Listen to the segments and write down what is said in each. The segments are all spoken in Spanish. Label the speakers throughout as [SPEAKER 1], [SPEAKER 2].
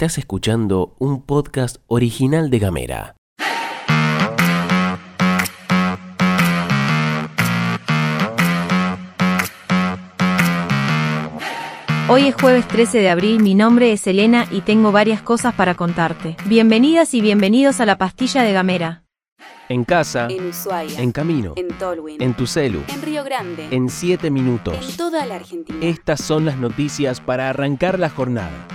[SPEAKER 1] Estás escuchando un podcast original de Gamera.
[SPEAKER 2] Hoy es jueves 13 de abril, mi nombre es Elena y tengo varias cosas para contarte. Bienvenidas y bienvenidos a la pastilla de Gamera.
[SPEAKER 1] En casa,
[SPEAKER 3] En Ushuaia.
[SPEAKER 1] en camino,
[SPEAKER 3] En Tolwyn.
[SPEAKER 1] en tu celu,
[SPEAKER 3] En Río Grande.
[SPEAKER 1] en 7
[SPEAKER 3] En
[SPEAKER 1] minutos.
[SPEAKER 3] toda la Argentina.
[SPEAKER 1] Estas son las noticias para arrancar la jornada.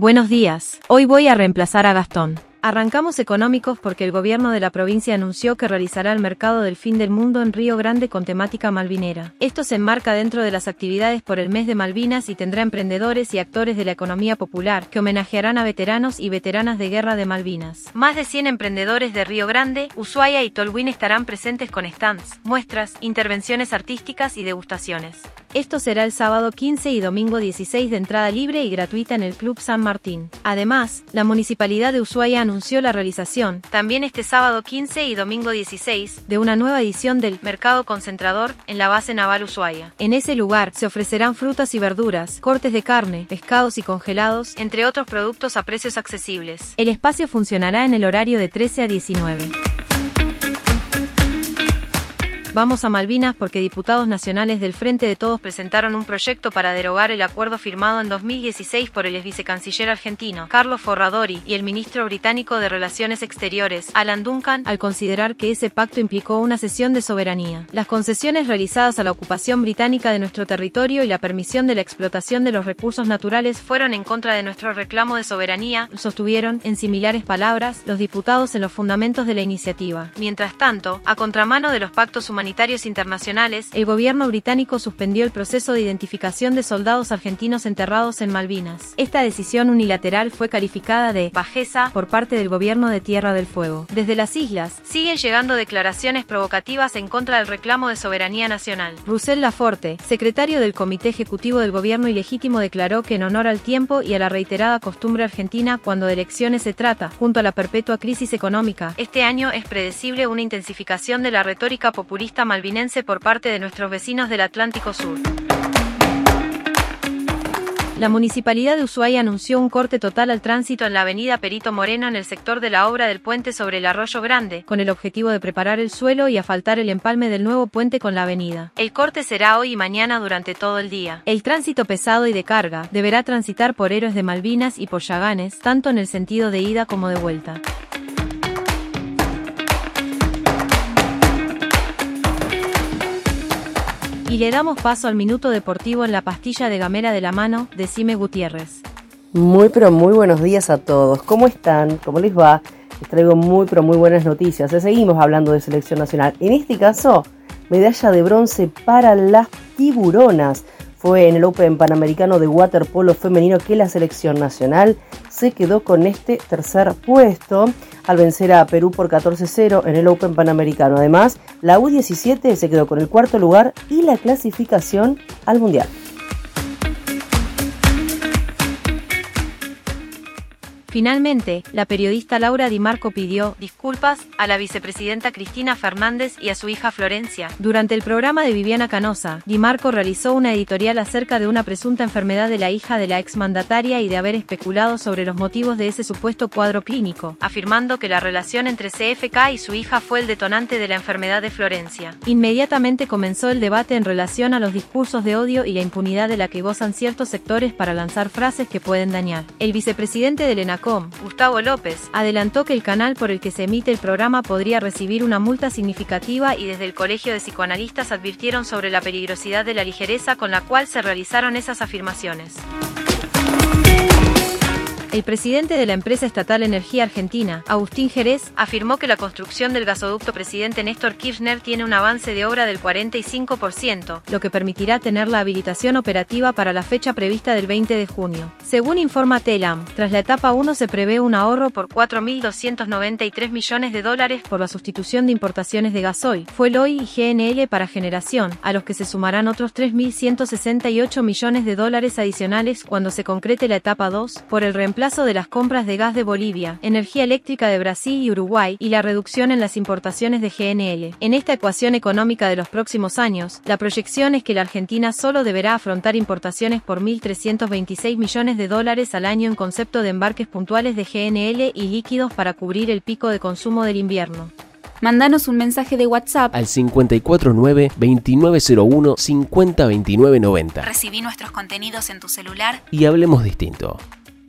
[SPEAKER 2] Buenos días. Hoy voy a reemplazar a Gastón. Arrancamos económicos porque el gobierno de la provincia anunció que realizará el mercado del fin del mundo en Río Grande con temática malvinera. Esto se enmarca dentro de las actividades por el mes de Malvinas y tendrá emprendedores y actores de la economía popular que homenajearán a veteranos y veteranas de guerra de Malvinas. Más de 100 emprendedores de Río Grande, Ushuaia y Tolwyn estarán presentes con stands, muestras, intervenciones artísticas y degustaciones. Esto será el sábado 15 y domingo 16 de entrada libre y gratuita en el Club San Martín. Además, la Municipalidad de Ushuaia anunció la realización, también este sábado 15 y domingo 16, de una nueva edición del Mercado Concentrador en la base naval Ushuaia. En ese lugar se ofrecerán frutas y verduras, cortes de carne, pescados y congelados, entre otros productos a precios accesibles. El espacio funcionará en el horario de 13 a 19. Vamos a Malvinas porque diputados nacionales del Frente de Todos presentaron un proyecto para derogar el acuerdo firmado en 2016 por el ex vicecanciller argentino, Carlos Forradori, y el ministro británico de Relaciones Exteriores, Alan Duncan, al considerar que ese pacto implicó una cesión de soberanía. Las concesiones realizadas a la ocupación británica de nuestro territorio y la permisión de la explotación de los recursos naturales fueron en contra de nuestro reclamo de soberanía, sostuvieron, en similares palabras, los diputados en los fundamentos de la iniciativa. Mientras tanto, a contramano de los pactos humanitarios internacionales, el gobierno británico suspendió el proceso de identificación de soldados argentinos enterrados en Malvinas. Esta decisión unilateral fue calificada de bajeza por parte del gobierno de Tierra del Fuego. Desde las islas, siguen llegando declaraciones provocativas en contra del reclamo de soberanía nacional. Roussel Laforte, secretario del Comité Ejecutivo del Gobierno Ilegítimo, declaró que en honor al tiempo y a la reiterada costumbre argentina cuando de elecciones se trata, junto a la perpetua crisis económica, este año es predecible una intensificación de la retórica populista malvinense por parte de nuestros vecinos del Atlántico Sur. La Municipalidad de Ushuaia anunció un corte total al tránsito en la avenida Perito Moreno en el sector de la obra del puente sobre el Arroyo Grande, con el objetivo de preparar el suelo y afaltar el empalme del nuevo puente con la avenida. El corte será hoy y mañana durante todo el día. El tránsito pesado y de carga deberá transitar por Héroes de Malvinas y por Yaganes, tanto en el sentido de ida como de vuelta. Y le damos paso al minuto deportivo en la pastilla de gamera de la mano de Cime Gutiérrez.
[SPEAKER 4] Muy pero muy buenos días a todos. ¿Cómo están? ¿Cómo les va? Les traigo muy pero muy buenas noticias. Seguimos hablando de selección nacional. En este caso, medalla de bronce para las tiburonas. Fue en el Open Panamericano de Waterpolo femenino que la selección nacional se quedó con este tercer puesto al vencer a Perú por 14-0 en el Open Panamericano. Además, la U17 se quedó con el cuarto lugar y la clasificación al Mundial.
[SPEAKER 2] Finalmente, la periodista Laura Di Marco pidió disculpas a la vicepresidenta Cristina Fernández y a su hija Florencia. Durante el programa de Viviana Canosa, Di Marco realizó una editorial acerca de una presunta enfermedad de la hija de la exmandataria y de haber especulado sobre los motivos de ese supuesto cuadro clínico, afirmando que la relación entre CFK y su hija fue el detonante de la enfermedad de Florencia. Inmediatamente comenzó el debate en relación a los discursos de odio y la impunidad de la que gozan ciertos sectores para lanzar frases que pueden dañar. El vicepresidente del Gustavo López, adelantó que el canal por el que se emite el programa podría recibir una multa significativa y desde el Colegio de Psicoanalistas advirtieron sobre la peligrosidad de la ligereza con la cual se realizaron esas afirmaciones. El presidente de la empresa estatal Energía Argentina, Agustín Jerez, afirmó que la construcción del gasoducto presidente Néstor Kirchner tiene un avance de obra del 45%, lo que permitirá tener la habilitación operativa para la fecha prevista del 20 de junio. Según informa Telam, tras la etapa 1 se prevé un ahorro por 4.293 millones de dólares por la sustitución de importaciones de gasoil, Fueloy y GNL para generación, a los que se sumarán otros 3.168 millones de dólares adicionales cuando se concrete la etapa 2 por el reemplazo reemplazo de las compras de gas de Bolivia, energía eléctrica de Brasil y Uruguay y la reducción en las importaciones de GNL. En esta ecuación económica de los próximos años, la proyección es que la Argentina solo deberá afrontar importaciones por 1.326 millones de dólares al año en concepto de embarques puntuales de GNL y líquidos para cubrir el pico de consumo del invierno.
[SPEAKER 3] Mándanos un mensaje de WhatsApp
[SPEAKER 1] al 549-2901-502990
[SPEAKER 3] Recibí nuestros contenidos en tu celular
[SPEAKER 1] y hablemos distinto.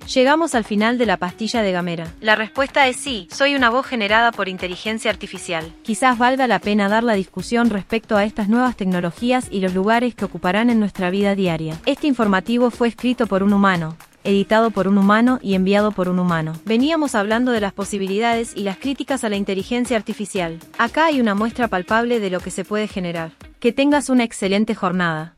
[SPEAKER 2] Llegamos al final de la pastilla de Gamera. La respuesta es sí, soy una voz generada por inteligencia artificial. Quizás valga la pena dar la discusión respecto a estas nuevas tecnologías y los lugares que ocuparán en nuestra vida diaria. Este informativo fue escrito por un humano, editado por un humano y enviado por un humano. Veníamos hablando de las posibilidades y las críticas a la inteligencia artificial. Acá hay una muestra palpable de lo que se puede generar. Que tengas una excelente jornada.